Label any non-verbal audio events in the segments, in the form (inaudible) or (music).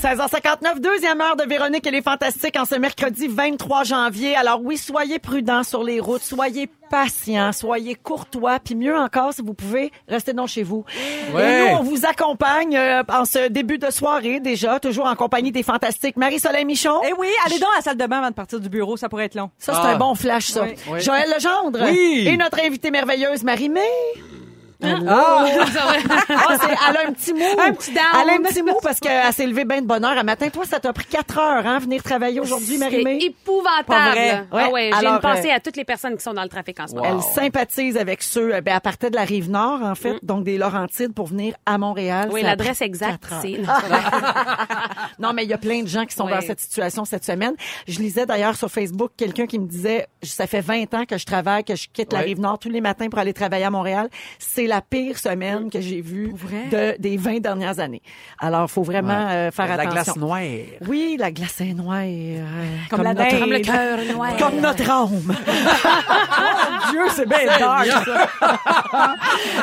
16h59, deuxième heure de Véronique et les Fantastiques en ce mercredi 23 janvier. Alors oui, soyez prudents sur les routes, soyez patients, soyez courtois, puis mieux encore, si vous pouvez, restez donc chez vous. Et nous, on vous accompagne euh, en ce début de soirée déjà, toujours en compagnie des Fantastiques. Marie-Soleil Michon. Eh oui, allez donc à la salle de bain avant de partir du bureau, ça pourrait être long. Ça, c'est un bon flash, ça. Oui. Oui. Joël Legendre. Oui. Et notre invitée merveilleuse, Marie-Mé. Ah! (laughs) Ah, c'est- elle a un petit mot. Un petit down. Elle a un petit mot parce qu'elle s'est levée bien de bonne heure. À matin, toi, ça t'a pris quatre heures, hein, venir travailler aujourd'hui, C'est Marie-Mé? épouvantable. Ah Ouais. j'ai une pensée euh, à toutes les personnes qui sont dans le trafic en ce moment. Elle sympathise avec ceux, euh, ben, elle partait de la rive nord, en fait, donc des Laurentides pour venir à Montréal. Mm. Oui, l'adresse exacte, c'est... (laughs) non, mais il y a plein de gens qui sont Oui. dans cette situation cette semaine. Je lisais d'ailleurs sur Facebook quelqu'un qui me disait, ça fait 20 ans que je travaille, que je quitte la rive nord tous les matins pour aller travailler à Montréal. C'est la pire semaine que j'ai vue de, des 20 dernières années. Alors, faut vraiment euh, faire La attention. glace noire. Oui, la glace est noire. euh, Comme la notre. Comme le cœur noir. Comme notre âme. (laughs) Mon Dieu, c'est bien dark, ça. (laughs)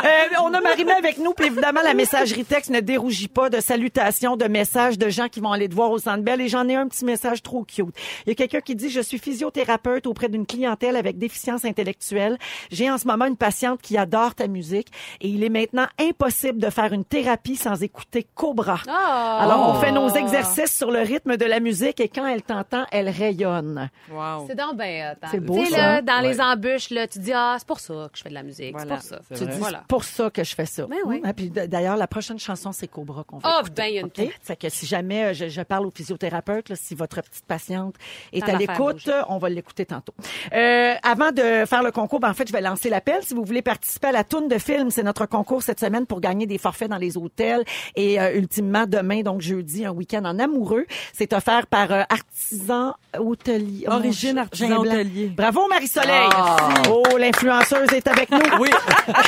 Euh, on a Marimé avec nous, puis évidemment, la messagerie texte ne dérougit pas de salutations, de messages de gens qui vont aller te voir au Centre Bell. Et j'en ai un petit message trop cute. Il y a quelqu'un qui dit, je suis physiothérapeute auprès d'une clientèle avec déficience intellectuelle. J'ai en ce moment une patiente qui adore ta musique et il est maintenant impossible de faire une thérapie sans écouter Cobra. Ah. Alors, on fait nos exercices sur le rythme de la musique et quand elle t'entend, elle rayonne. Wow. C'est donc bien hot, hein. C'est beau, Tu sais, ça. là, dans les embûches, là, tu dis, ah, c'est pour ça que je fais de la musique. Voilà, c'est pour ça. Tu vrai. dis, Voilà. c'est pour ça que je fais ça. Ben oui. Ah, puis d'ailleurs, la prochaine chanson, c'est Cobra qu'on va Ah, écouter. ben, il y a une OK? petite- Fait que si jamais euh, je, je parle au physiothérapeute, là, si votre petite patiente est Dans à l'écoute, euh, on va l'écouter tantôt. Euh, avant de faire le concours, ben, en fait, je vais lancer l'appel. Si vous voulez participer à la tourne de film, c'est notre concours cette semaine pour gagner des forfaits dans les hôtels. Et euh, ultimement, demain, donc jeudi, un week-end en amoureux. C'est offert par euh, Artisan Hôtelier. Oh, Origine Artisan. Hôtelier. Bravo, Marie-Soleil. Ah. Oh, l'influenceuse est avec nous. Oui.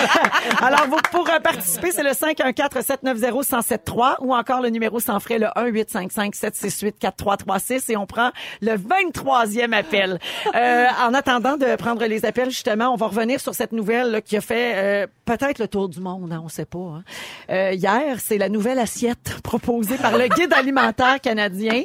(laughs) Alors, vous, pour euh, participer, c'est le 514-790-1073 ou encore le numéro sans frais, le 1-855-768-4336 et on prend le 23e appel. Euh, en attendant de prendre les appels, justement, on va revenir sur cette nouvelle là, qui a fait euh, peut-être le tour du monde, hein, on sait pas. hein. Euh, hier, c'est la nouvelle assiette (laughs) proposée par le guide alimentaire canadien.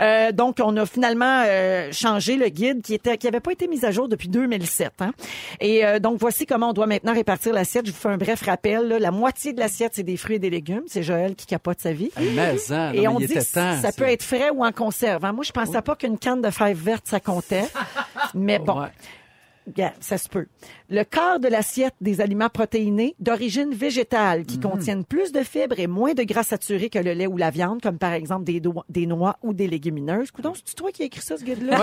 Euh, donc, on a finalement euh, changé le guide qui était qui avait pas été mis à jour depuis 2007. Hein. Et donc, voici comment on doit maintenant répartir l'assiette. Je vous fais un bref rappel. là. La moitié de l'assiette, c'est des fruits et des légumes. C'est Joël qui capote sa vie. Mais, hein, Et non, on mais dit que temps, ça peut être frais ou en conserve. Moi, je pensais pas qu'une canne de fèves vertes, ça comptait. (laughs) Mais bon, Ouais. Bien, ça se peut. Le quart de l'assiette des aliments protéinés d'origine végétale qui contiennent plus de fibres et moins de gras saturés que le lait ou la viande, comme par exemple des, noix ou des légumineuses. Coudon, c'est toi qui as écrit ça, ce guide-là?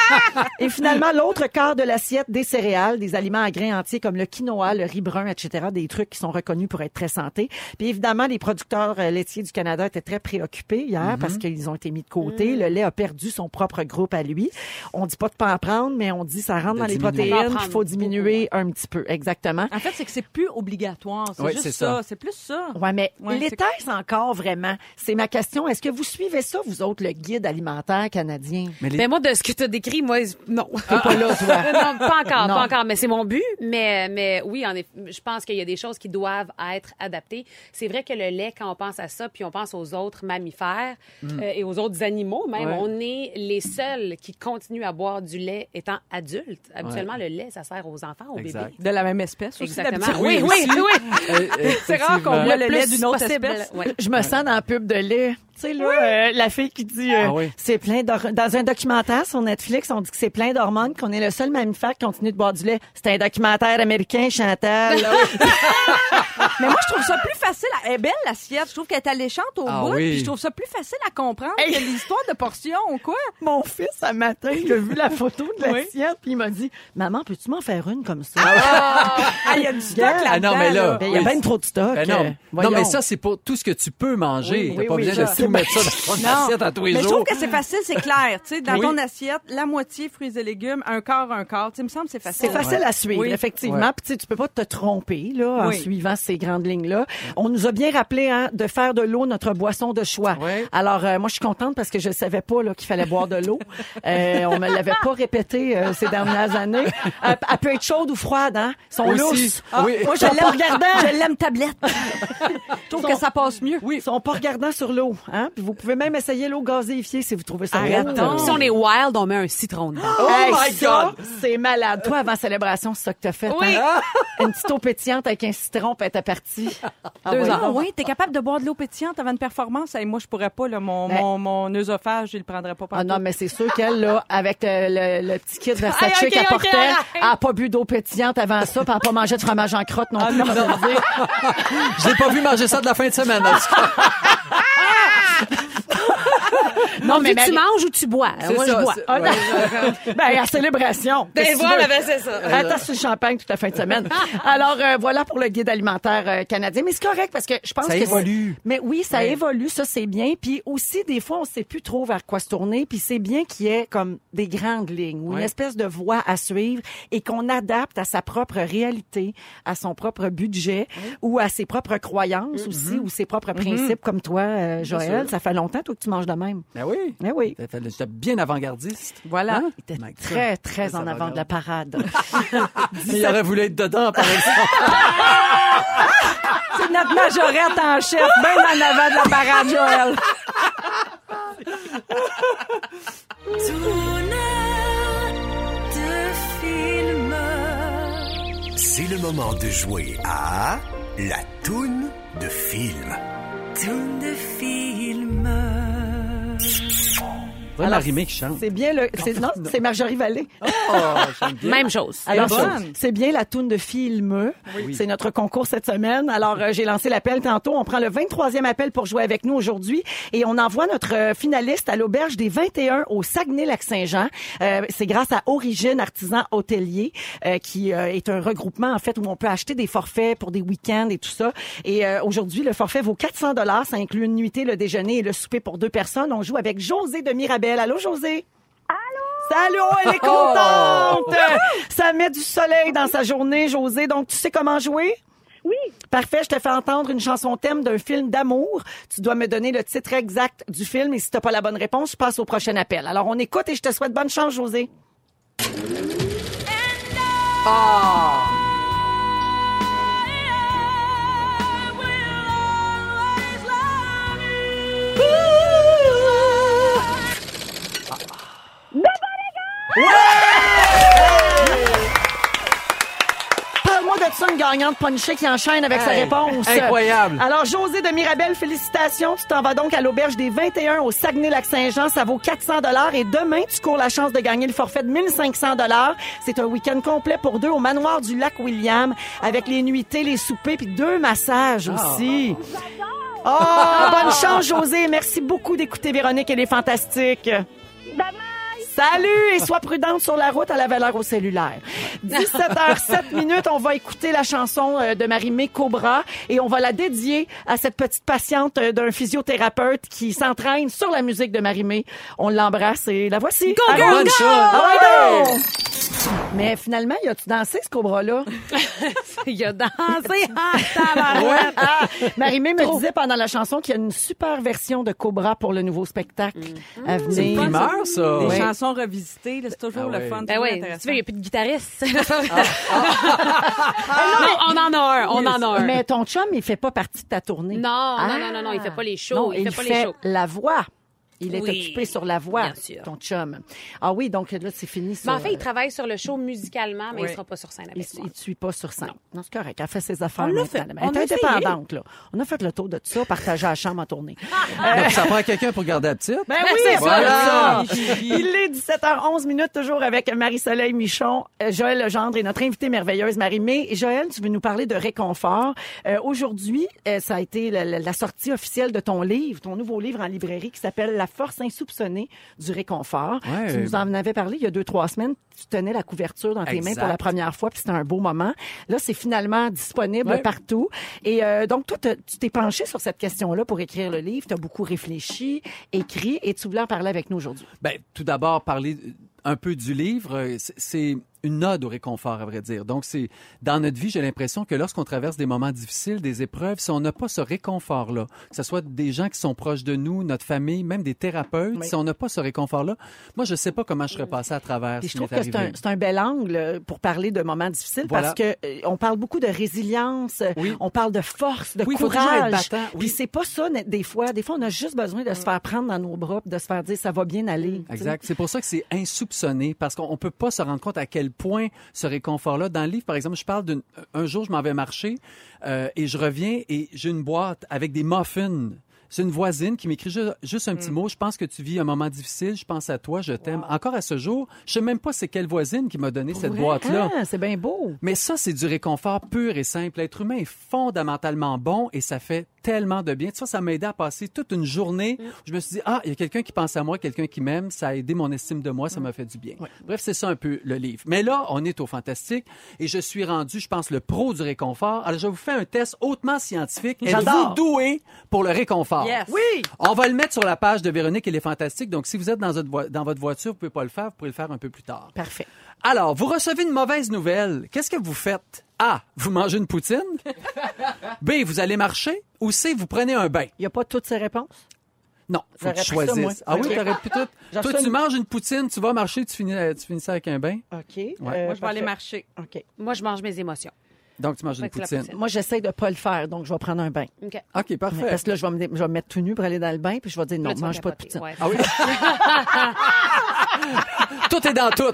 (laughs) et finalement, l'autre quart de l'assiette des céréales, des aliments à grains entiers comme le quinoa, le riz brun, etc., des trucs qui sont reconnus pour être très santé. Puis évidemment, les producteurs euh, laitiers du Canada étaient très préoccupés hier parce qu'ils ont été mis de côté. Le lait a perdu son propre groupe à lui. On dit pas de pas en prendre, mais on dit ça rentre De dans les diminuer. Protéines, qu'il faut diminuer un petit peu. Exactement. En fait, c'est que c'est plus obligatoire. C'est Oui, juste ça. ça. C'est plus ça. Ouais, mais Ouais, l'étais encore vraiment? C'est ma question. Est-ce que vous suivez ça, vous autres, le guide alimentaire canadien? Mais les- Ben, moi, de ce que tu as décrit, moi, non. T'es pas là, toi. (laughs) non, pas encore, Non. pas encore, mais c'est mon but. Mais, mais oui, en effet, je pense qu'il y a des choses qui doivent être adaptées. C'est vrai que le lait, quand on pense à ça, puis on pense aux autres mammifères Mm. euh, et aux autres animaux, même, Ouais. on est les seuls qui continuent à boire du lait étant adultes. Habituellement, le lait, ça sert aux enfants, aux Exact. bébés. De la même espèce aussi, Exactement. d'habitude. Oui, oui, oui. Euh, (laughs) C'est rare qu'on voit le lait d'une autre possible. espèce. Ouais. Je me sens dans la pub de lait. Tu sais, là, euh, la fille qui dit, euh, Ah oui. c'est plein dans un documentaire sur Netflix, on dit que c'est plein d'hormones, qu'on est le seul mammifère qui continue de boire du lait. C'est un documentaire américain, Chantal. (laughs) Mais moi, je trouve ça plus facile. à- Elle est belle, l'assiette. Je trouve qu'elle est alléchante au Ah bout. oui. Puis je trouve ça plus facile à comprendre Hey. que l'histoire de portions ou quoi. Mon fils, un matin, il a vu la photo de Oui. l'assiette, puis il m'a dit, Maman, peux-tu m'en faire une comme ça? Ah, (laughs) il y a du stock là-dedans. Ah non, mais là, Ben, Il y a oui. bien trop de stock. Ben euh, non. mais ça, c'est pour tout ce que tu peux manger. Oui, T'as oui, pas oui, besoin je de tout mettre ça dans ton (laughs) Non. assiette à tous les Mais je jours. trouve que c'est facile, c'est clair. Tu sais, dans Oui. ton assiette, la moitié fruits et légumes, un quart, un quart. Tu sais, il me semble que c'est facile. C'est facile à suivre, Oui. effectivement. Ouais. Puis tu sais, tu peux pas te tromper là en Oui. suivant ces grandes lignes-là. On nous a bien rappelé hein, de faire de l'eau notre boisson de choix. Ouais. Alors euh, moi, je suis contente parce que je savais pas là, qu'il fallait boire de l'eau. Euh, on me l'avait pas répété euh, ces dernières années. Elle, elle peut être chaude ou froide, hein? Aussi. lousses. Ah, oui. Moi, je l'aime regardant. Je l'aime tablette. (laughs) je trouve que ça passe mieux. Oui. Ils sont pas regardants sur l'eau, hein? Puis vous pouvez même essayer l'eau gazéifiée si vous trouvez ça donc. Si on est wild, on met un citron dedans. Oh my God! c'est malade. Toi, avant célébration, c'est ça que t'as fait. Oui. hein? Une petite eau pétillante avec un citron, puis t'es partie. Deux Ah ans. oui, t'es capable de boire de l'eau pétillante avant une performance? Et moi, je pourrais pas, là, mon, Ben- mon, mon œsophage, je le prendrais pas Ah non, mais c'est sûr qu'elle, là, avec le, le- le petit kit (laughs) Versace Aïe, ok, qu'elle ok, arrête. elle a pas bu d'eau pétillante avant ça, puis elle a pas mangé de fromage en crotte non plus. Je l'ai (laughs) pas vu manger ça de la fin de semaine. (laughs) Non, mais mais tu manges ou tu bois? C'est Moi, ça, je bois. Ah, (laughs) ben, à célébration. Ben voilà, ben c'est ça. Attends le champagne toute la fin de semaine. (laughs) Alors euh, voilà pour le guide alimentaire euh, canadien, mais c'est correct parce que je pense Ça que évolue. c'est- Mais oui, ça évolue, ça c'est bien. Puis aussi des fois on sait plus trop vers quoi se tourner. Puis c'est bien qu'il y ait comme des grandes lignes ou une espèce de voie à suivre et qu'on adapte à sa propre réalité, à son propre budget ou à ses propres croyances aussi ou ses propres principes comme toi, euh, Joël. Ça fait longtemps toi que tu manges de même. Oui. Eh oui. J'étais bien avant-gardiste. Voilà. Hein? My God. très, très Ça en va avant de la parade. (laughs) Mais il aurait voulu être dedans, par exemple. (laughs) C'est notre majorette en chef, bien en avant de la parade, Joël. C'est le moment de jouer à la toune de film. Toune de film. C'est Alors, Marimé qui chante. C'est bien le. c'est- Non, c'est Marjorie Vallée. Oh, j'aime bien. Même chose. Alors, c'est- c'est bien la toune de film. C'est notre concours cette semaine. Alors, euh, j'ai lancé l'appel tantôt. On prend le 23e appel pour jouer avec nous aujourd'hui et on envoie notre euh, finaliste à l'auberge des 21 au Saguenay-Lac-Saint-Jean. Euh, c'est grâce à Origine Artisan Hôtelier euh, qui euh, est un regroupement en fait où on peut acheter des forfaits pour des week-ends et tout ça. Et euh, aujourd'hui, le forfait vaut 400 dollars. Ça inclut une nuitée, le déjeuner et le souper pour deux personnes. On joue avec José de Mirabel. Allô, José? Salut, oh, elle est contente! Ça met du soleil dans sa journée, José. Donc, tu sais comment jouer? Oui. Parfait, je te fais entendre une chanson thème d'un film d'amour. Tu dois me donner le titre exact du film et si t'as pas la bonne réponse, je passe au prochain appel. Alors, on écoute et je te souhaite bonne chance, José. Parle-moi de ça, une gagnante punchée qui enchaîne avec sa Hey, réponse. incroyable. Alors, José de Mirabel, félicitations. Tu t'en vas donc à l'auberge des 21 au Saguenay-Lac-Saint-Jean. Ça vaut 400 dollars et demain, tu cours la chance de gagner le forfait de 1500 dollars. C'est un week-end complet pour deux au manoir du lac William avec les nuitées, les soupers puis deux massages aussi. Oh, bonne (laughs) chance, José. Merci beaucoup d'écouter Véronique. Elle est fantastique. Salut et sois prudente sur la route à la valeur au cellulaire. 17h07 minutes, on va écouter la chanson euh, de Marie-Mé Cobra et on va la dédier à cette petite patiente euh, d'un physiothérapeute qui s'entraîne sur la musique de Marie-Mé. On l'embrasse et la voici. Go, girl, Bonne go! Ah! Mais finalement, y a-tu dansé ce Cobra-là? (laughs) Il a dansé (laughs) en. Ah, Marie-Mé me disait pendant la chanson qu'il y a une super version de Cobra pour le nouveau spectacle à C'est une venir. primeur, ça. Des Ouais. chansons revisitées, là, c'est toujours Ah le fun. Ben oui, tu veux, il n'y a plus de guitariste. (laughs) non, on en a un, on en a un. Mais ton chum, il fait pas partie de ta tournée. Non, Ah. non, non, non, non, il fait pas les shows. Non, il, il, fait pas fait les shows. la voix. Il est Oui, occupé sur la voix, bien sûr. ton chum. Ah oui, donc là, c'est fini. Mais sur, en fait, il euh, travaille sur le show musicalement, mais Oui. il sera pas sur scène il, avec moi. il te suit pas sur scène. Non, c'est correct. Elle fait ses affaires On l'a fait. Elle On est indépendante, là. On a fait le tour de tout ça, partager la chambre en tournée. (laughs) Donc, ça prend quelqu'un pour garder la petite? Ben oui, c'est ça. Il est 17h11 minutes, toujours avec Marie-Soleil Michon, euh, Joël Legendre et notre invitée merveilleuse Marie-Mé. Joël, tu veux nous parler de réconfort. Euh, Aujourd'hui, euh, ça a été la, la- la sortie officielle de ton livre, ton nouveau livre en librairie qui s'appelle La force insoupçonnée du réconfort. Ouais. Tu nous en avais parlé il y a deux, trois semaines. Tu tenais la couverture dans tes mains pour la première fois, puis c'était un beau moment. Là, c'est finalement disponible Ouais. partout. Et euh, donc, toi, tu t'es penché sur cette question-là pour écrire le livre. Tu as beaucoup réfléchi, écrit, et tu voulais en parler avec nous aujourd'hui. Ben, tout d'abord, parler un peu du livre, euh, c'est une ode au réconfort, à vrai dire. Donc, c'est dans notre vie, j'ai l'impression que lorsqu'on traverse des moments difficiles, des épreuves, si on n'a pas ce réconfort-là, que ce soit des gens qui sont proches de nous, notre famille, même des thérapeutes, Oui. si on n'a pas ce réconfort-là, moi, je sais pas comment je serais passé à travers je trouve que c'est un, arrivé. c'est un bel angle euh, pour parler de moments difficiles Voilà. parce que euh, on parle beaucoup de résilience, Oui. on parle de force, de Oui, courage. Puis c'est pas ça des fois. Des fois, on a juste besoin de se faire prendre dans nos bras, de se faire dire ça va bien aller. Exact. C'est pour ça que c'est insoupçonné parce qu'on on peut pas se rendre compte à quel point ce réconfort-là. Dans le livre, par exemple, je parle d'un un jour, je m'en vais marcher euh, et je reviens et j'ai une boîte avec des muffins. C'est une voisine qui m'écrit ju- juste un petit mot. Je pense que tu vis un moment difficile. Je pense à toi. Je t'aime. Encore à ce jour, je sais même pas c'est quelle voisine qui m'a donné cette boîte-là. Ah, c'est bien beau. Mais ça, c'est du réconfort pur et simple. L'être humain est fondamentalement bon et ça fait tellement de bien. Tu vois, ça m'a aidé à passer toute une journée. où Je me suis dit, ah, il y a quelqu'un qui pense à moi, quelqu'un qui m'aime. Ça a aidé mon estime de moi, ça m'a fait du bien. Bref, c'est ça un peu le livre. Mais là, on est au fantastique et je suis rendu, je pense, le pro du réconfort. Alors, je vous fais un test hautement scientifique. Êtes-vous J'adore. doué pour le réconfort? Yes. Oui. On va le mettre sur la page de Véronique et les Fantastiques. Donc, si vous êtes dans votre, vo- dans votre voiture, vous pouvez pas le faire, vous pouvez le faire un peu plus tard. Parfait. Alors, vous recevez une mauvaise nouvelle. Qu'est-ce que vous faites? A. Vous mangez une poutine? B. Vous allez marcher? Ou C. Vous prenez un bain? Il y a pas toutes ces réponses? Non, faut que tu ça, choisisses. Ah oui, Ok. t'aurais pu tout. Toi, tu une- manges une poutine, tu vas marcher, tu finis, tu finis ça avec un bain? OK. Ouais. Euh, Moi, je vais aller marcher. OK. Moi, je mange mes émotions. Donc, tu manges une poutine. poutine. Moi, j'essaie de pas le faire, donc je vais prendre un bain. OK. OK, parfait. Parce que là, je vais, me, je vais me mettre tout nu pour aller dans le bain, puis je vais dire non, Là, mange pas de poutine. Ouais. Ah oui? (laughs) tout est dans tout.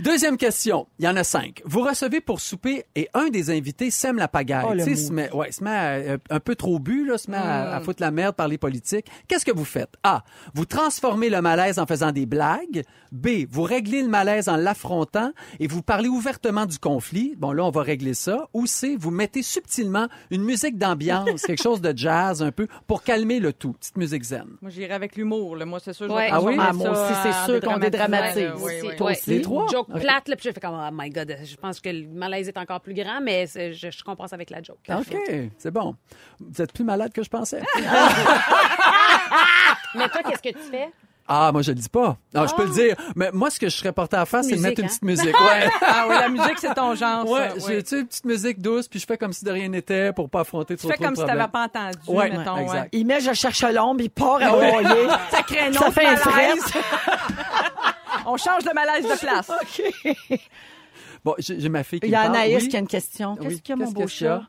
Deuxième question. Il y en a cinq. Vous recevez pour souper et un des invités sème la pagaille. Oh, le tu sais, mou. se met, ouais, se met à, euh, un peu trop bu, là, se met à, à foutre la merde par les politiques. Qu'est-ce que vous faites? A. Vous transformez le malaise en faisant des blagues. B. Vous réglez le malaise en l'affrontant et vous parlez ouvertement du conflit. Bon, là, on va régler ça. Ou C. Vous mettez subtilement une musique d'ambiance, quelque chose de jazz un peu, pour calmer le tout. Petite musique zen. Moi, j'irai avec l'humour. là. Moi, c'est sûr. je vais Ouais. Ah oui? transformer Ah, moi ça aussi, c'est sûr qu'on dédramatise. là. Oui, oui. Toi Ouais. aussi? Les trois? Joke Ok. plate, là, puis je fais comme, oh my God, je pense que le malaise est encore plus grand, mais je, je compense avec la joke. OK, c'est bon. Vous êtes plus malade que je pensais. (laughs) Mais toi, qu'est-ce que tu fais? Ah, moi, je le dis pas. Non, je peux le dire. Mais moi, ce que je serais porté à faire, c'est de mettre une hein? petite musique. (laughs) Ouais. Ah oui, la musique, c'est ton genre. Ouais, ça, j'ai tu une petite musique douce, puis je fais comme si de rien n'était pour pas affronter Tu trop, fais trop comme de si t'avais problèmes. pas entendu, Ouais, mettons. exact. ouais. Il met je cherche l'ombre, il part à broyer. (laughs) Ça crée un Ça autre fait un malaise. On change de malaise de (laughs) place. OK. Bon, j'ai ma fille qui Il y a. Anaïs Oui. qui a une question. Qu'est-ce Oui, qu'il y a, mon beau chat?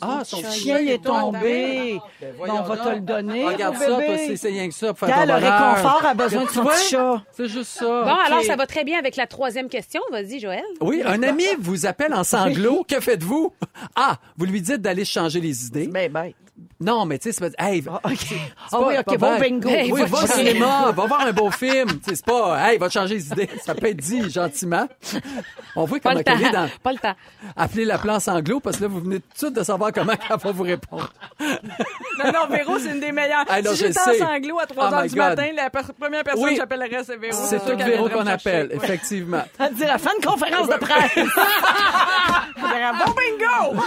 Ah, son Le chien il est tombé. on va donc. te le donner. Regarde ça, c'est- c'est rien que ça pour faire le réconfort a besoin de son petit chat. C'est juste ça. Bon, alors, ça va très bien avec la troisième question. Vas-y, Joël. Oui, un ami vous appelle en sanglots. Que faites-vous? Ah, vous lui dites d'aller changer les idées. Ben, ben. Non, mais tu sais, c'est pas... Hey, Ah, OK. Ah pas- oui, pas OK, bon bête. bingo. Hey, Oui, va au cinéma, va voir un beau film. Tu sais, C'est pas, hey, va te changer les idées. Ça peut être dit gentiment. On voit Pas comment le temps. elle est dans Pas le temps. appeler la plan anglo parce que là, vous venez tout de suite de savoir comment (laughs) elle va vous répondre. Non, non, Véro, c'est une des meilleures. Ah, non, si je j'étais en sanglots à 3 Oh heures my du God. matin, la per- première personne Oui. que j'appellerais, c'est Véro. C'est tout Véro qu'on appelle, effectivement. (laughs) Elle dit la fin de conférence de presse. (laughs) Dirais, Bon bingo!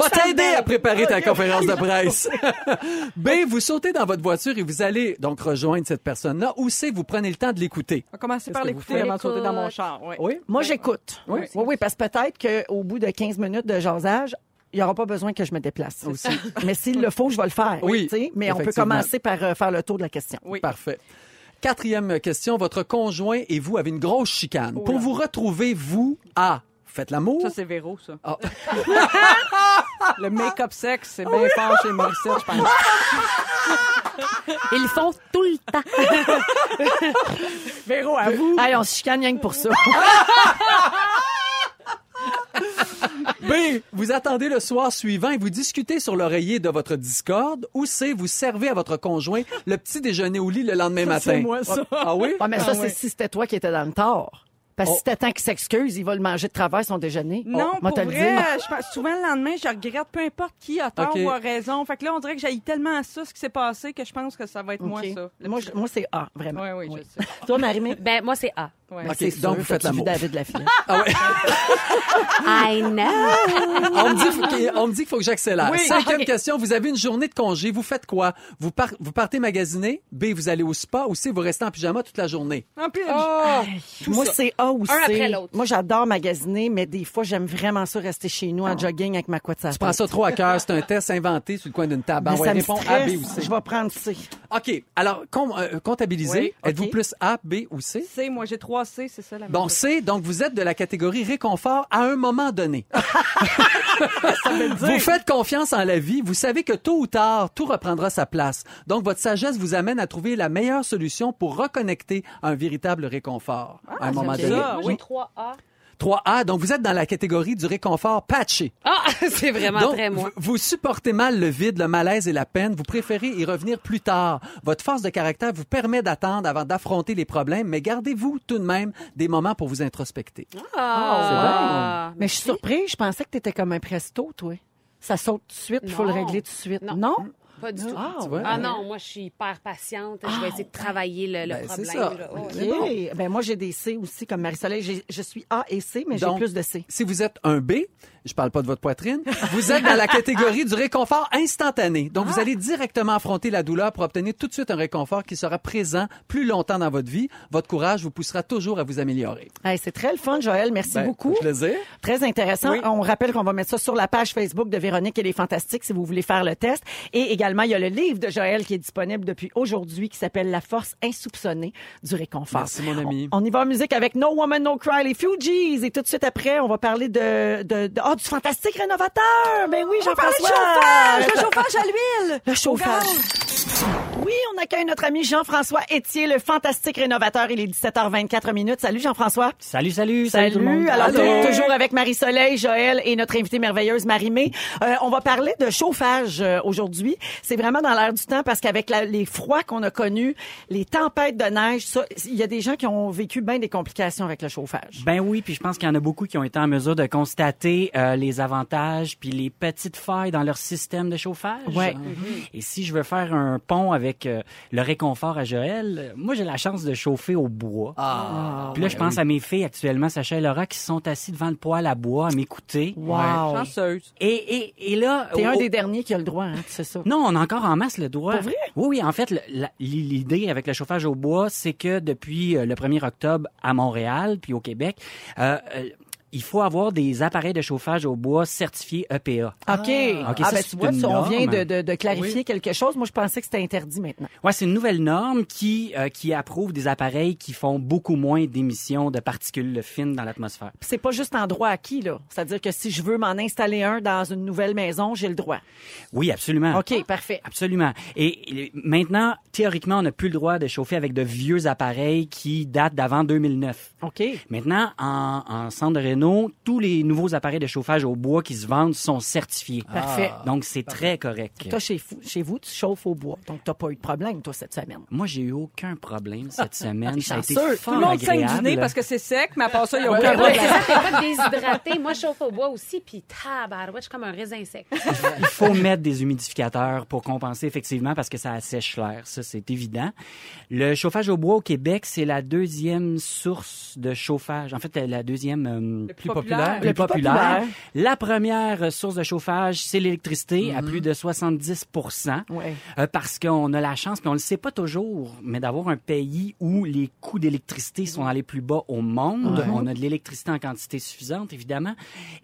Va t'aider à préparer ta conférence de presse. B, vous sautez dans votre voiture et vous allez donc rejoindre cette personne-là. Ou C, vous prenez le temps de l'écouter? On va commencer par l'écouter avant de sauter dans mon char. Oui. Oui? Moi, j'écoute. Oui. Oui, oui, parce que peut-être qu'au bout de 15 minutes de jasage, il n'y aura pas besoin que je me déplace. Aussi. Mais s'il le faut, je vais le faire. Oui. Mais on peut commencer par euh, faire le tour de la question. Oui. Parfait. Quatrième question. Votre conjoint et vous avez une grosse chicane. Pour là. vous retrouver, vous, A, faites l'amour. Ça, c'est Véro, ça. Ah. (laughs) Le make-up sexe, c'est bien fort chez Morissette, je pense. Ils le font tout le temps. (laughs) Véro, à vous. Hey, on se chicane rien que pour ça. (laughs) B, vous attendez le soir suivant et vous discutez sur l'oreiller de votre Discord. Ou C, vous servez à votre conjoint le petit déjeuner au lit le lendemain matin. c'est moi, ça. Ah oui? Ah, mais ça, Ah, c'est ouais. si c'était toi qui étais dans le tort. Parce que Oh. si t'attends qu'il s'excuse, il va le manger de travers son déjeuner. Non, Oh, moi, pour vrai, je pense- souvent le lendemain, je regrette peu importe qui a tort ou a raison. Fait que là, on dirait que j'ai tellement ça, ce qui s'est passé, que je pense que ça va être moi, OK. ça. Moi, je- moi, c'est A, vraiment. Ouais, oui, je sais. (laughs) Toi, Marie-Mé? Ben, moi, c'est A. C'est donc vous faites l'amour. David Lafitte. (laughs) ah ouais. I know. On me dit, qu'il faut que j'accélère. Cinquième ah, question, vous avez une journée de congé, vous faites quoi? Vous, partez magasiner, B, vous allez au spa ou C, vous restez en pyjama toute la journée? En pyjama. Ah! Ah, moi, c'est A ou C. Un après l'autre. Moi, j'adore magasiner, mais des fois, j'aime vraiment ça rester chez nous en jogging avec ma couette Tu prends ça trop à cœur. C'est un (laughs) test inventé sur le coin d'une table. Ben, mais on va répondre A, B ou C. Je vais prendre C. OK. Alors, com euh, comptabiliser. Êtes-vous plus A, B ou C? C, moi, j'ai trois 3C, c'est ça la Bon, C, donc vous êtes de la catégorie réconfort à un moment donné. (laughs) Vous faites confiance en la vie, vous savez que tôt ou tard, tout reprendra sa place. Donc votre sagesse vous amène à trouver la meilleure solution pour reconnecter un véritable réconfort à un ah, moment donné. Moi, j'ai 3A. 3A, donc vous êtes dans la catégorie du réconfort patché. Ah, (laughs) c'est vraiment Donc, très moi. vous, vous supportez mal le vide, le malaise et la peine. Vous préférez y revenir plus tard. Votre force de caractère vous permet d'attendre avant d'affronter les problèmes, mais gardez-vous tout de même des moments pour vous introspecter. Ah, Mais je suis surprise. Je pensais que t'étais comme un presto, toi. Ça saute tout de suite, il faut le régler tout de suite. Non. Non? Pas du tout. Ah, Tu vois? Ah non, moi, je suis hyper patiente. Je vais essayer de travailler le, le Ben, c'est problème. ça. Oh. Ben, moi, j'ai des C aussi, comme Marie-Soleil. Je suis A et C, mais j'ai plus de C. Si vous êtes un B, je parle pas de votre poitrine, vous êtes dans la catégorie du réconfort instantané. Donc, Ah. vous allez directement affronter la douleur pour obtenir tout de suite un réconfort qui sera présent plus longtemps dans votre vie. Votre courage vous poussera toujours à vous améliorer. Hey, c'est très le fun, Joël. Merci Ben, beaucoup. plaisir. Très intéressant. Oui. On rappelle qu'on va mettre ça sur la page Facebook de Véronique et les Fantastiques si vous voulez faire le test. Et également, il y a le livre de Joël qui est disponible depuis aujourd'hui qui s'appelle La force insoupçonnée du réconfort. Merci, mon ami. On, on y va en musique avec No Woman No Cry, les Fugees. Et tout de suite après, on va parler de, de, de- oh, du fantastique rénovateur. Ben oui, Jean-François. Le (laughs) chauffage à l'huile! Le chauffage. Oui, on accueille notre ami Jean-François Étier, le fantastique rénovateur. Il est 17h24 minutes. Salut Jean-François. Salut, salut, salut, Salut. tout le monde. Alors, toujours avec Marie-Soleil, Joël et notre invitée merveilleuse Marie-Mé. Euh, on va parler de chauffage euh, aujourd'hui. C'est vraiment dans l'air du temps parce qu'avec les froids qu'on a connus, les tempêtes de neige, il y a des gens qui ont vécu bien des complications avec le chauffage. Ben oui, puis je pense qu'il y en a beaucoup qui ont été en mesure de constater euh, les avantages puis les petites failles dans leur système de chauffage. Ouais. Et si je veux faire un pont avec euh, le réconfort à Joël, euh, moi j'ai la chance de chauffer au bois. Ah. Puis là, je pense à mes filles actuellement, Sacha et Laura, qui sont assis devant le poêle à bois à m'écouter. Wow. Chanceuse. Et, et, et là... T'es un des derniers qui a le droit, hein, c'est ça. Non, on a encore en masse le droit. Pour vrai? Oui, oui. En fait, l'idée avec le chauffage au bois, c'est que depuis euh, le 1er octobre à Montréal puis au Québec, euh, euh, il faut avoir des appareils de chauffage au bois certifiés EPA. OK. OK, ah, ça, ben, tu vois, une on vient de, de- de clarifier quelque chose. Moi, je pensais que c'était interdit maintenant. Ouais, c'est une nouvelle norme qui euh, qui approuve des appareils qui font beaucoup moins d'émissions de particules fines dans l'atmosphère. C'est pas juste en droit acquis, là. C'est-à-dire que si je veux m'en installer un dans une nouvelle maison, j'ai le droit. Oui, absolument. OK, parfait. Absolument. Et et maintenant, théoriquement, on n'a plus le droit de chauffer avec de vieux appareils qui datent d'avant 2009. OK. Maintenant, en, en centre de réno, tous les nouveaux appareils de chauffage au bois qui se vendent sont certifiés. Parfait. Donc, c'est très correct. Toi, chez, vous- chez vous, tu chauffes au bois. Donc, t'as pas eu de problème, toi, cette semaine. Moi, j'ai eu aucun problème cette semaine. Ça a été fort Tout le monde saigne du nez parce que c'est sec, mais à part ça, il y a aucun ouais, problème. C'est pas déshydraté. Moi, je chauffe au bois aussi, puis tabarouette, je suis comme un raisin sec. Il faut mettre des humidificateurs pour compenser effectivement parce que ça assèche l'air. Ça, c'est évident. Le chauffage au bois au Québec, c'est la deuxième source de chauffage. En fait, la deuxième euh, plus populaire. plus Le plus populaire. La première source de chauffage, c'est l'électricité à plus de 70 Ouais. Euh, parce qu'on a la chance, puis on le sait pas toujours, mais d'avoir un pays où les coûts d'électricité sont dans les plus bas au monde. On a de l'électricité en quantité suffisante, évidemment.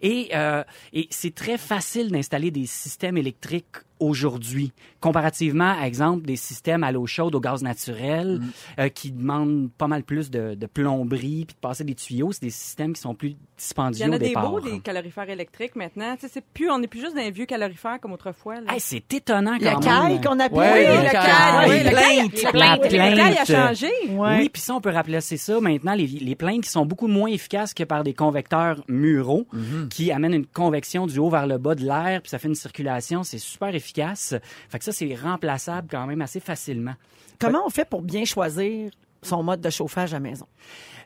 Et, euh, et c'est très facile d'installer des systèmes électriques aujourd'hui, comparativement, à exemple, des systèmes à l'eau chaude, au gaz naturel, euh, qui demandent pas mal plus de, de plomberie, puis de passer des tuyaux. C'est des systèmes qui sont plus Il dispendieux y en a des départ. beaux, des calorifères électriques maintenant. Tu sais, c'est plus, on n'est plus juste dans les vieux calorifères comme autrefois. Hey, c'est étonnant quand Le même. caille qu'on appelle. Ouais, oui, le le caille. caille, oui, le caille. Les La plaintes. Le caille a plainte. changé. Ouais. Oui, puis ça, on peut remplacer ça maintenant, les, les plaintes qui sont beaucoup moins efficaces que par des convecteurs muraux, qui amènent une convection du haut vers le bas de l'air, puis ça fait une circulation, c'est super efficace. Fait que ça, c'est remplaçable quand même assez facilement. Comment on fait pour bien choisir son mode de chauffage à maison?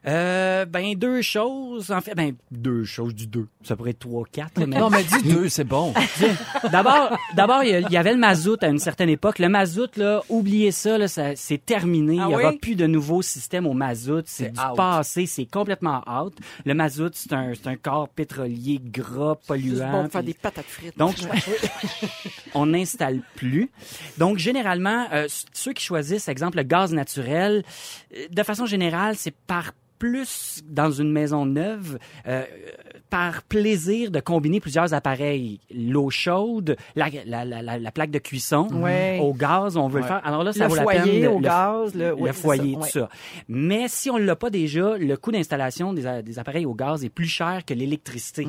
Euh, ben deux choses. En fait, ben deux choses du deux. Ça pourrait être trois, quatre. là, mais- Non, mais dis (laughs) deux, c'est bon. D'abord, d'abord, il y avait le mazout à une certaine époque. Le mazout, là, oubliez ça, là, ça c'est terminé. Ah il n'y aura oui? plus de nouveau système au mazout. C'est du out. passé. C'est complètement out. Le mazout, c'est un, c'est un corps pétrolier gras, polluant. Juste bon pour faire des patates frites. donc, (laughs) (laughs) on n'installe plus. Donc, généralement, euh, ceux qui choisissent, exemple, le gaz naturel, euh, de façon générale, c'est par plus dans une maison neuve, euh, par plaisir de combiner plusieurs appareils. L'eau chaude, la, la, la, la- la plaque de cuisson, Ouais. au gaz, on veut le faire. Alors là, ça le vaut la peine. foyer de- au le- gaz, le, ouais, foyer, ça, tout ouais. ça. Mais si on l'a pas déjà, le coût d'installation des, appareils au gaz est plus cher que l'électricité.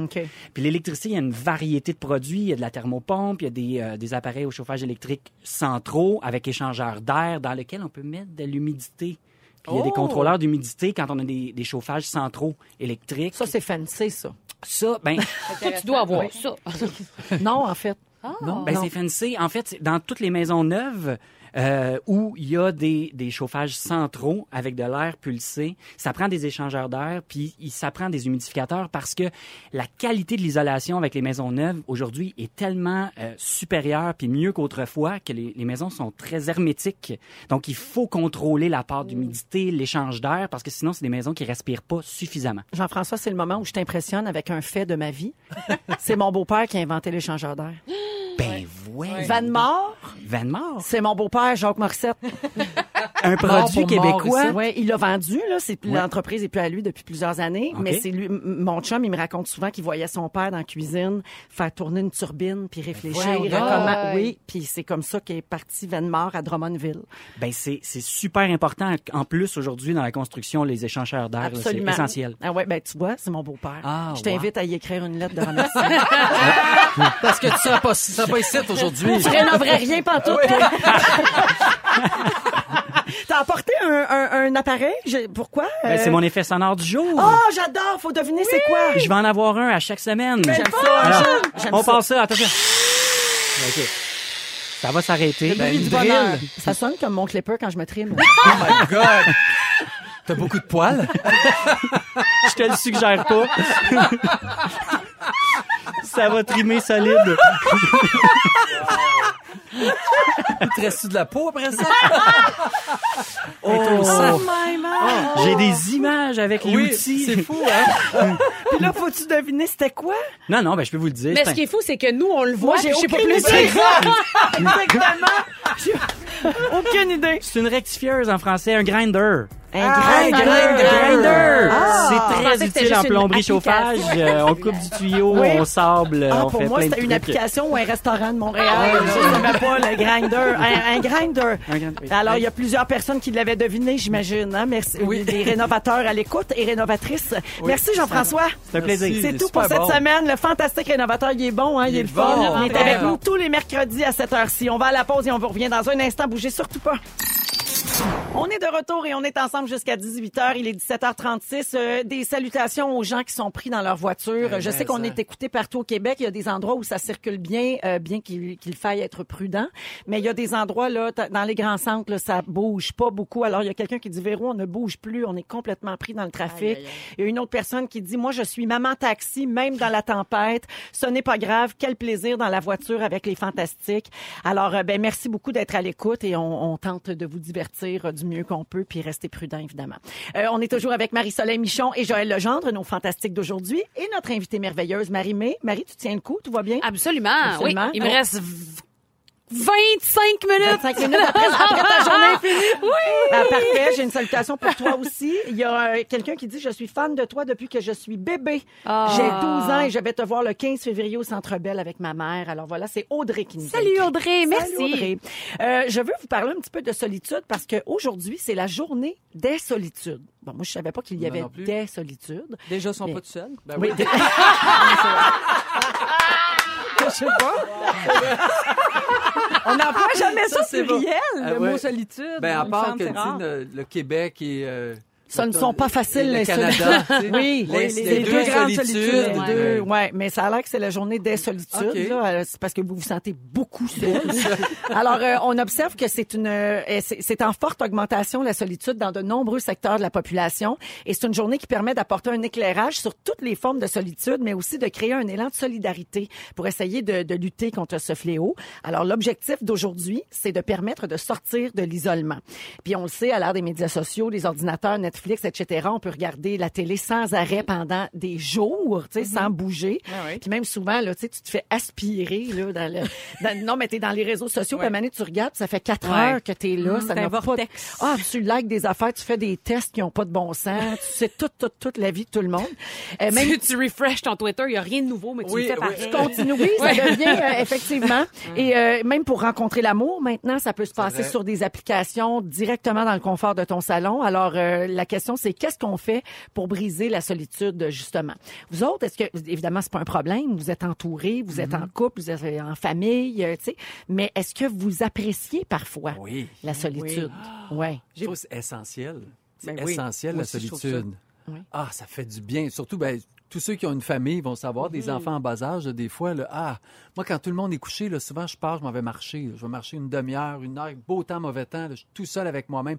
Puis l'électricité, il y a une variété de produits. Il y a de la thermopompe, il y a des, euh, des appareils au chauffage électrique centraux avec échangeurs d'air dans lesquels on peut mettre de l'humidité. Puis il y a des Oh! contrôleurs d'humidité quand on a des, des chauffages centraux électriques. Ça, c'est fancy, ça. Ça, ben, (laughs) Toi, tu dois avoir ça. (laughs) Non, en fait. Non? Ben, c'est fancy. En fait, dans toutes les maisons neuves euh, où il y a des, des chauffages centraux avec de l'air pulsé, ça prend des échangeurs d'air, puis il- ça prend des humidificateurs parce que la qualité de l'isolation avec les maisons neuves aujourd'hui est tellement euh, supérieure puis mieux qu'autrefois que les, les maisons sont très hermétiques. Donc, il faut contrôler la part d'humidité, l'échange d'air parce que sinon, c'est des maisons qui respirent pas suffisamment. Jean-François, c'est le moment où je t'impressionne avec un fait de ma vie. (laughs) c'est mon beau-père qui a inventé l'échangeur d'air. Ben, ouais. Van Mort, Van Mort. c'est mon beau-père, Jacques Morissette. (laughs) Un produit mort québécois. ici. Ouais, il l'a vendu, là. C'est, Ouais. L'entreprise est plus à lui depuis plusieurs années. Mais c'est lui, mon chum, il me raconte souvent qu'il voyait son père dans la cuisine faire tourner une turbine puis réfléchir à comment, oui. Puis c'est comme ça qu'est parti Venmore à Drummondville. Ben c'est c'est super important en plus aujourd'hui dans la construction les échangeurs d'air là, c'est Absolument. essentiel. Ah ouais, ben tu vois, c'est mon beau-père. Ah, je t'invite à y écrire une lettre de remerciement. (laughs) (laughs) Parce que tu seras pas, tu seras pas ici aujourd'hui. tu rénoverais rien pantoute, Ah toi. (laughs) T'as apporté un, un, un appareil? Je- pourquoi? Ben, Euh, c'est mon effet sonore du jour. Oh, j'adore! Faut deviner c'est quoi? Je vais en avoir un à chaque semaine. J'aime ça, Alors, j'aime- j'aime on ça. passe ça, attention. OK. Ça va s'arrêter. Ben, Bruit une du drill. bonheur. Ça sonne comme mon clipper quand je me trime. Oh my God! T'as beaucoup de poils? (laughs) Je te le suggère pas. (laughs) ça va trimer solide. Il te reste de la peau après ça? Oh, my God! J'ai des images avec Oui, l'outil. c'est fou, hein? (laughs) Puis là, faut-tu deviner c'était quoi? Non, non, ben je peux vous le dire. Mais ce qui est fou, c'est que nous, on le Moi, voit. j'ai je sais pas plus idée. (laughs) Exactement! J'ai aucune idée. C'est une rectifieuse en français, un grinder. Un un grinder. grinder. Ah! c'est très utile en plomberie chauffage. (laughs) Euh, on coupe du tuyau, Oui. on sable, Ah, on pour fait moi, plein de c'était une trucs. application ou un restaurant de Montréal. je savais pas, le grinder. (laughs) Un, un grinder. Oui. Alors, il y a plusieurs personnes qui l'avaient deviné, j'imagine. Hein? Merci. Oui. Des rénovateurs à l'écoute et rénovatrices. Merci, Jean-François. C'est un plaisir. C'est tout pour cette bon. semaine. Le fantastique rénovateur, il est bon, hein? Il, Il est le fun. bon. Il est avec nous tous les mercredis à cette heure-ci. On va à la pause et on vous revient dans un instant. Bougez surtout pas. On est de retour et on est ensemble jusqu'à 18h. Il est 17h36. Euh, des salutations aux gens qui sont pris dans leur voiture. Eh Je sais ben, qu'on est écouté partout au Québec. Il y a des endroits où ça circule bien, euh, bien qu'il qu'il faille être prudent. Mais il y a des endroits, là, t- dans les grands centres, là, ça bouge pas beaucoup. Alors, il y a quelqu'un qui dit, Véro, on ne bouge plus. On est complètement pris dans le trafic. Il y a une autre personne qui dit, moi, je suis maman taxi, même dans la tempête. Ce n'est pas grave. Quel plaisir dans la voiture avec les fantastiques. Alors, euh, ben, merci beaucoup d'être à l'écoute et on, on tente de vous divertir euh, du mieux qu'on peut puis rester prudent, évidemment. Euh, on est toujours avec Marie-Soleil Michon et Joël Legendre, nos fantastiques d'aujourd'hui et notre invitée merveilleuse, Marie-Mé. Marie, tu tiens le coup? Tout va bien? Absolument. Absolument. Oui, il me reste 25 minutes. 25 minutes après, après ta journée est (laughs) finie. Oui. parfait. J'ai une salutation pour toi aussi. Il y a euh, quelqu'un qui dit Je suis fan de toi depuis que je suis bébé. Ah. J'ai 12 ans et je vais te voir le 15 février au Centre Bell avec ma mère. Alors voilà, c'est Audrey qui nous Salut. Audrey, merci. Salut Audrey. Euh, je veux vous parler un petit peu de solitude parce qu'aujourd'hui, c'est la journée des solitudes. Bon, moi, je savais pas qu'il y avait des solitudes. Déjà, ils sont Mais- pas tout seuls. Ben Oui, des- (laughs) Je sais pas. On n'emploie jamais ça, c'est pluriel, Ah le ouais. mot solitude. Ben, à part que tu sais, le, le Québec est euh, Ce ne sont pas faciles, Le les Canada, solitudes. (laughs) Oui, Les- les, les deux, deux grandes solitudes. solitudes. Ouais. deux, ouais, mais ça a l'air que c'est la journée des solitudes, là, euh, c'est parce que vous vous sentez beaucoup seul. (laughs) Alors, euh, on observe que c'est une, euh, c'est c'est en forte augmentation la solitude dans de nombreux secteurs de la population, et c'est une journée qui permet d'apporter un éclairage sur toutes les formes de solitude, mais aussi de créer un élan de solidarité pour essayer de, de lutter contre ce fléau. Alors, l'objectif d'aujourd'hui, c'est de permettre de sortir de l'isolement. Puis on le sait, à l'ère des médias sociaux, les ordinateurs, Netflix, etc., on peut regarder la télé sans arrêt pendant des jours, tu sais, sans bouger. Ah oui. Puis même souvent, là, tu sais, tu te fais aspirer, là, dans le... (laughs) dans- non, mais t'es dans les réseaux sociaux, puis à un tu regardes, ça fait quatre Ouais. heures que t'es là, ça c'est n'a pas... vortex. Ah, tu likes des affaires, tu fais des tests qui ont pas de bon sens, tu sais toute, toute, toute la vie de tout le monde. (laughs) Euh, même Tu, tu refresh ton Twitter, il n'y a rien de nouveau, mais tu Oui, le fais oui. pareil. continue, oui, ça devient euh, effectivement. (laughs) Et euh, même pour rencontrer l'amour, maintenant, ça peut se passer sur des applications directement dans le confort de ton salon. Alors, euh, la question, c'est qu'est-ce qu'on fait pour briser la solitude, justement? Vous autres, est-ce que, évidemment, c'est pas un problème, vous êtes entourés, vous êtes en couple, vous êtes en famille, euh, tu sais, mais est-ce que vous appréciez parfois Oui. la solitude? Ouais. Je trouve c'est essentiel. C'est Ben oui. essentiel, Moi la solitude. Oui. Ah, ça fait du bien. Surtout, ben, tous ceux qui ont une famille vont savoir, Mhm. des enfants en bas âge, des fois, là, ah, moi, quand tout le monde est couché, là, souvent, je pars, je m'en vais marcher. là. Je vais marcher une demi-heure, une heure, beau temps, mauvais temps. là, je suis tout seul avec moi-même.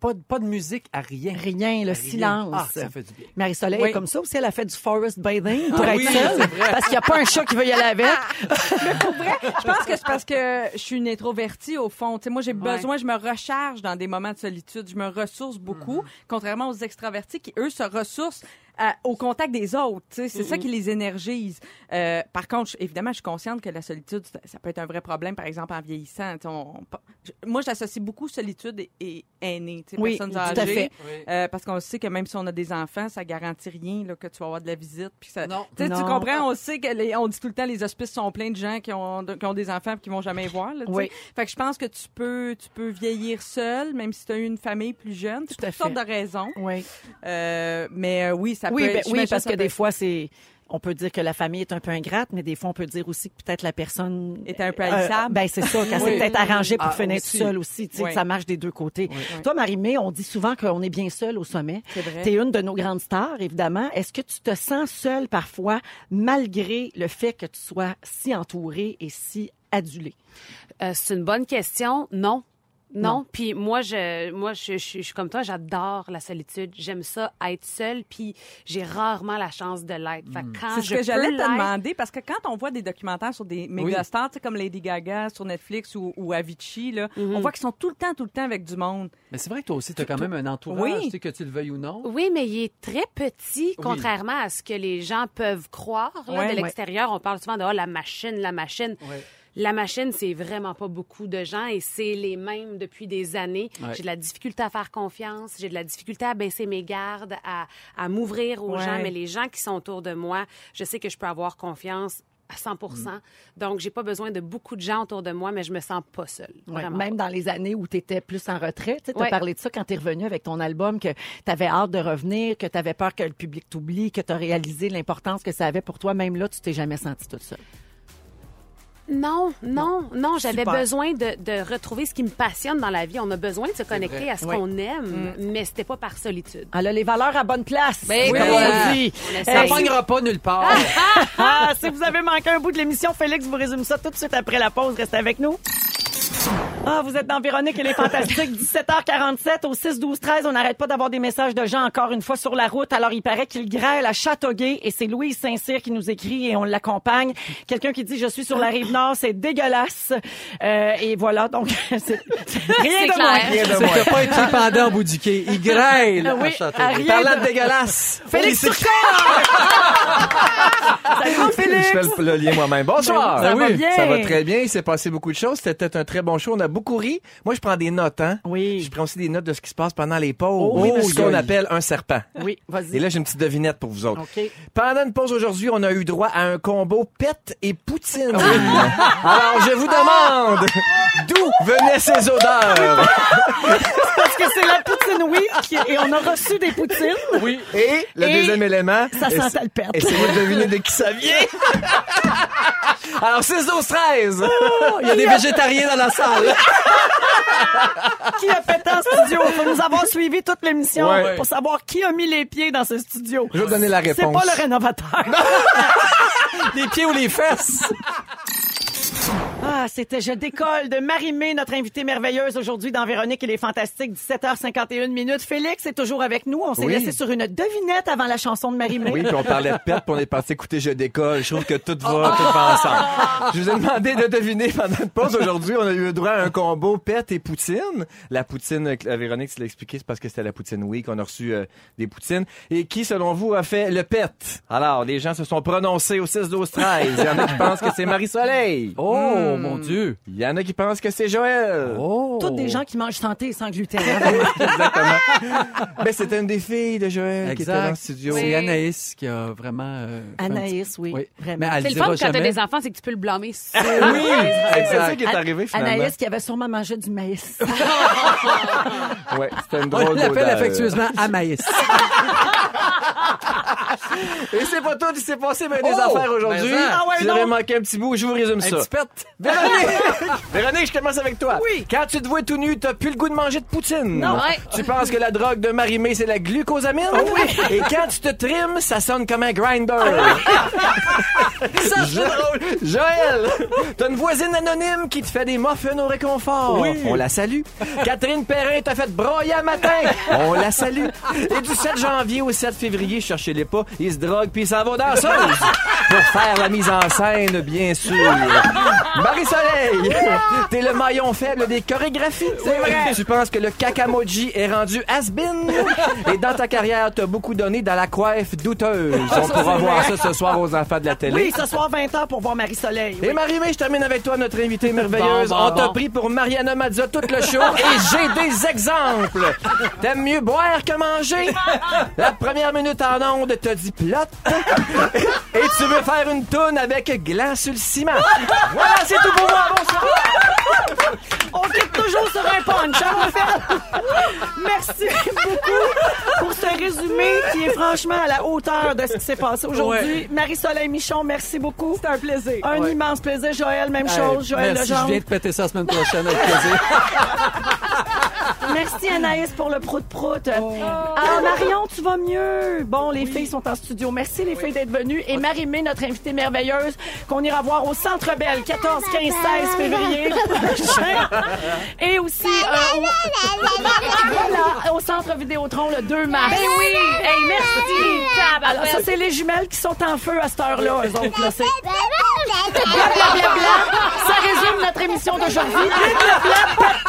Pas, de- pas de musique, à rien. Rien, le silence. Ah, ça fait du bien. Marie-Soleil Oui. est comme ça aussi, elle a fait du forest bathing pour Ah être oui, seule, c'est vrai. parce qu'il n'y a pas un chat qui veut y aller avec. (laughs) Je pense que c'est parce que je suis une introvertie au fond. Tu sais, moi, j'ai besoin, je me recharge dans des moments de solitude. Je me ressource beaucoup, contrairement aux extravertis qui, eux, se ressourcent à- au contact des autres. C'est ça qui les énergise. Euh, par contre, évidemment, je suis consciente que la solitude, ça, ça peut être un vrai problème, par exemple, en vieillissant. On- on- moi, j'associe beaucoup solitude et, et Oui, personnes tout à fait. Euh, parce qu'on sait que même si on a des enfants, ça garantit rien là, que tu vas avoir de la visite. Puis ça, Non. Tu comprends, on sait que les- on dit tout le temps les hospices sont pleins de gens qui ont, de- qui ont des enfants et qui vont jamais voir. Là. Oui. Fait que je pense que tu peux, tu peux vieillir seul, même si tu as eu une famille plus jeune. Tout à toutes sortes fait. de raisons. Oui, Euh, mais euh, oui, ça oui, peut ben, être- oui parce que des être- fois, c'est... On peut dire que la famille est un peu ingrate, mais des fois, on peut dire aussi que peut-être la personne... Était un peu Euh, ben, c'est ça, qu'elle s'est peut-être arrangée pour Ah, finir aussi. seule aussi. Tu sais, Oui. que ça marche des deux côtés. Toi, Marie-Mé, on dit souvent qu'on est bien seul au sommet. C'est vrai. Tu es une de nos grandes stars, évidemment. Est-ce que tu te sens seule parfois, malgré le fait que tu sois si entourée et si adulée? Euh, c'est une bonne question. Non. Non. Non. Puis moi, je, moi, je, je- je suis comme toi. J'adore la solitude. J'aime ça être seule. Puis j'ai rarement la chance de l'être. Quand C'est ce je que j'allais te demander parce que quand on voit des documentaires sur des méga stars, tu sais, comme Lady Gaga sur Netflix ou, ou Avicii, là, Mhm. on voit qu'ils sont tout le temps, tout le temps avec du monde. Mais c'est vrai que toi aussi, tu as quand même un entourage, Oui. tu sais, que tu le veuilles ou non. Oui, mais il est très petit, contrairement à ce que les gens peuvent croire. là, de l'extérieur, on parle souvent de oh, la machine, la machine. La machine, c'est vraiment pas beaucoup de gens et c'est les mêmes depuis des années. Ouais. J'ai de la difficulté à faire confiance, j'ai de la difficulté à baisser mes gardes, à, à m'ouvrir aux Ouais. gens, mais les gens qui sont autour de moi, je sais que je peux avoir confiance à 100% Donc, j'ai pas besoin de beaucoup de gens autour de moi, mais je me sens pas seule. Ouais, même dans les années où tu étais plus en retrait. Tu as Ouais. parlé de ça quand tu es revenu avec ton album, que tu avais hâte de revenir, que tu avais peur que le public t'oublie, que tu as réalisé l'importance que ça avait pour toi. Même là, tu t'es jamais senti toute seule. Non, non, non, j'avais besoin de, de retrouver ce qui me passionne dans la vie. On a besoin de se connecter vrai. à ce Oui. qu'on aime, mais c'était pas par solitude. Elle a les valeurs à bonne place. Ben, comme on dit. On Ça pognera pas nulle part. (laughs) Ah, si vous avez manqué un bout de l'émission, Félix vous résume ça tout de suite après la pause. Restez avec nous. Ah, vous êtes dans Véronique et les Fantastiques, 17h47 au 6 12 13. On n'arrête pas d'avoir des messages de gens encore une fois sur la route. Alors, il paraît qu'il grêle à Châteauguay et c'est Louise Saint-Cyr qui nous écrit et on l'accompagne. Quelqu'un qui dit je suis sur la rive nord, c'est dégueulasse. Euh, et voilà, donc (laughs) c'est (laughs) rien de clair. moins. Rien de moins. que pas été pendant au bout du quai. Il grêle Ah oui, à Châteauguay. Parlant de- de dégueulasse. (laughs) Félix c'est- Salut Félix. Je fais le, le lien moi-même. Bonsoir. Ça va bien. Ça va très bien. Il s'est passé beaucoup de choses. C'était un très bon show. On a beaucoup ri. Moi, je prends des notes, hein. Oui. Je prends aussi des notes de ce qui se passe pendant les pauses. Oh, oui, ce qu'on appelle un serpent. Oui, vas-y. Et là, j'ai une petite devinette pour vous autres. OK. Pendant une pause aujourd'hui, on a eu droit à un combo pète et poutine. (laughs) Alors, je vous demande d'où venaient ces odeurs? (laughs) Parce que c'est la poutine week et on a reçu des poutines. Oui. Et le Et deuxième élément. ça sentait le pète. Essayez de deviner de qui ça vient. (laughs) Alors, 6, 12, 13. Oh, il y a des végétariens dans la salle. (laughs) qui a pété en studio? Il faut nous avoir suivi toute l'émission Ouais. pour savoir qui a mis les pieds dans ce studio. Je vais donner la C'est réponse. pas le rénovateur. (laughs) les pieds ou les fesses. Ah, c'était Je décolle de Marie-Mé, notre invitée merveilleuse aujourd'hui dans Véronique et les Fantastiques, 17h51 minutes. Félix est toujours avec nous. On s'est Oui. laissé sur une devinette avant la chanson de Marie-Mé. Oui, puis on parlait de perte, puis on est passé écouter Je décolle. Je trouve que tout va, tout va ensemble. Je vous ai demandé de deviner pendant une pause aujourd'hui. On a eu le droit à un combo pète et poutine. La poutine, euh, Véronique, tu l'as expliqué, c'est parce que c'était la poutine week. On a reçu euh, des poutines. Et qui, selon vous, a fait le pet? Alors, les gens se sont prononcés au 6, 12, 13. Il y en a qui pensent que c'est Marie-Soleil. Oh, mon Dieu. Il y en a qui pensent que c'est Joël. Oh. Toutes des gens qui mangent santé et sans gluten. (laughs) Exactement. Mais c'était une des filles de Joël qui était dans le Exact. studio. C'est Anaïs qui a vraiment. euh, Anaïs, petit- oui, vraiment. Mais elle C'est le fun quand t'as des enfants, c'est que tu peux le blâmer. Oui, c'est ça qui est arrivé finalement. Anaïs qui avait sûrement mangé du maïs. (laughs) Ouais, c'était une On drôle l'appelle d'odeur. affectueusement Amaïs. (laughs) (laughs) Et c'est pas tout, il s'est passé bien des Oh, affaires aujourd'hui. ça. Ah ouais, avez manqué un petit bout, je vous résume Un ça. petit pet. Véronique! (laughs) Véronique, je commence avec toi. Oui. Quand tu te vois tout nu, t'as plus le goût de manger de poutine. Non. Ouais. Tu penses que la drogue de Marie-Mé, c'est la glucosamine? oui. (laughs) Et quand tu te trimes, ça sonne comme un grinder. ça, c'est drôle. Joël, t'as une voisine anonyme qui te fait des muffins au réconfort. Oui. On la salue. Catherine Perrin t'a fait broyer à matin. On la salue. Et du 7 janvier au 7 février, pas, il se drogue puis il s'en va danseuse. (laughs) Pour faire la mise en scène, bien sûr. Marie-Soleil, t'es le maillon faible des chorégraphies. C'est vrai. Tu penses que le kakamoji est rendu has-been? Et dans ta carrière, t'as beaucoup donné dans la coiffe douteuse. On pourra voir ça ce soir aux enfants de la télé. Oui, ce soir 20h pour voir Marie-Soleil. Et Marie-Mé, je termine avec toi, notre invitée merveilleuse. Bon, bon, On t'a bon. pris pour Mariana Mazza tout le show et j'ai des exemples. T'aimes mieux boire que manger? (laughs) La première minute en onde t'as dit plot. Et tu veux faire une toune avec gland sur le ciment. Voilà, c'est tout pour moi. Bonsoir. On quitte toujours sur un punch, hein, en fait. Merci beaucoup pour ce résumé qui est franchement à la hauteur de ce qui s'est passé aujourd'hui. Marie-Soleil Michon, merci beaucoup. C'est un plaisir. Un Ouais. immense plaisir. Joël, même chose. Joël Merci, je viens de péter ça la semaine prochaine avec plaisir. (laughs) Merci Anaïs pour le prout-prout. Ah, Marion, tu vas mieux. Bon, les filles sont en studio. Merci les filles d'être venues. Et Marie-Mé, notre invitée merveilleuse, qu'on ira voir au Centre Belle, 14, 15, 16 février (laughs) prochain. Et aussi euh, au, voilà, au Centre Vidéotron le 2 mars. Ben oui! Hey, merci! Alors, ça, c'est les jumelles qui sont en feu à cette heure-là, eux autres. Là, c'est Blablabla. ça résume notre émission d'aujourd'hui. Blablabla.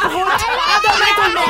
À demain, tout le monde.